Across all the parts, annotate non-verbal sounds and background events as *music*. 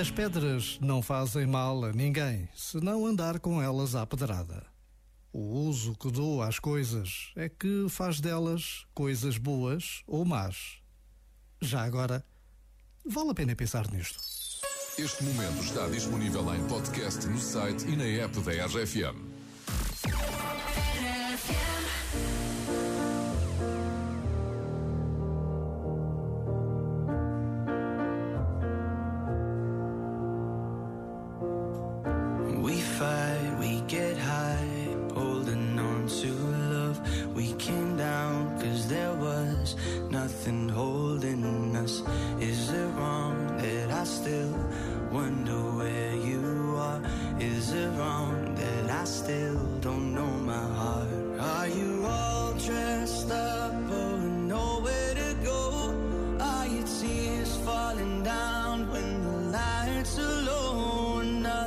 As pedras não fazem mal a ninguém se não andar com elas à pedrada. O uso que dou às coisas é que faz delas coisas boas ou más. Já agora, vale a pena pensar nisto. Este momento está disponível em podcast no site e na app da RFM.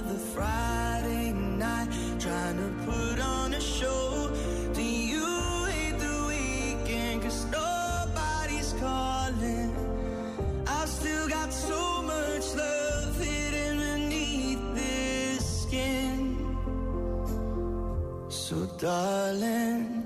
Another Friday night, trying to put on a show. Do you hate the weekend? Cause nobody's calling. I've still got so much love hidden beneath this skin. So, darling,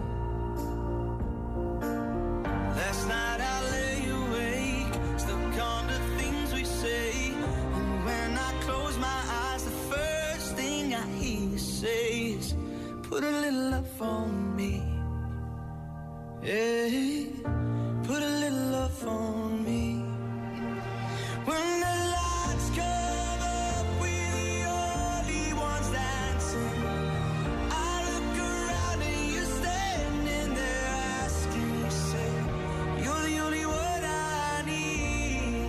Put a little love on me. Yeah, put a little love on me. When the lights come up, we're the only ones dancing. I look around and you're standing there asking yourself, You're the only one I need.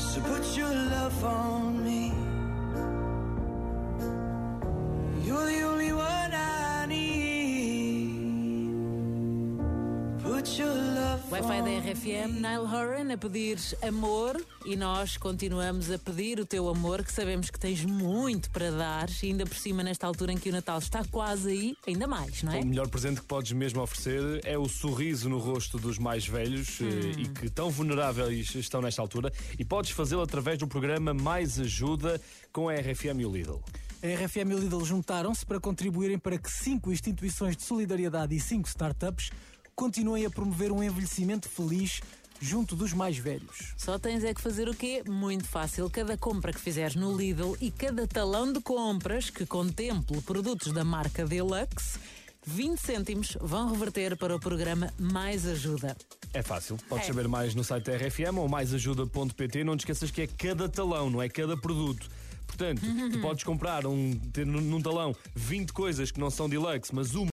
So put your love on me. RFM. Nile Horan a pedir amor e nós continuamos a pedir o teu amor, que sabemos que tens muito para dar, e ainda por cima, nesta altura em que o Natal está quase aí, ainda mais, não é? O melhor presente que podes mesmo oferecer é o sorriso no rosto dos mais velhos eh, e que tão vulneráveis estão nesta altura. E podes fazê-lo através do programa Mais Ajuda com a RFM e o Lidl. A RFM e o Lidl juntaram-se para contribuírem para que cinco instituições de solidariedade e cinco startups continuem a promover um envelhecimento feliz junto dos mais velhos. Só tens é que fazer o quê? Muito fácil. Cada compra que fizeres no Lidl e cada talão de compras que contemple produtos da marca Deluxe, 20 cêntimos vão reverter para o programa Mais Ajuda. É fácil. Podes É. saber mais no site da RFM ou maisajuda.pt. Não te esqueças que é cada talão, não é cada produto. Portanto, tu *laughs* podes comprar um, ter num num talão 20 coisas que não são deluxe, mas uma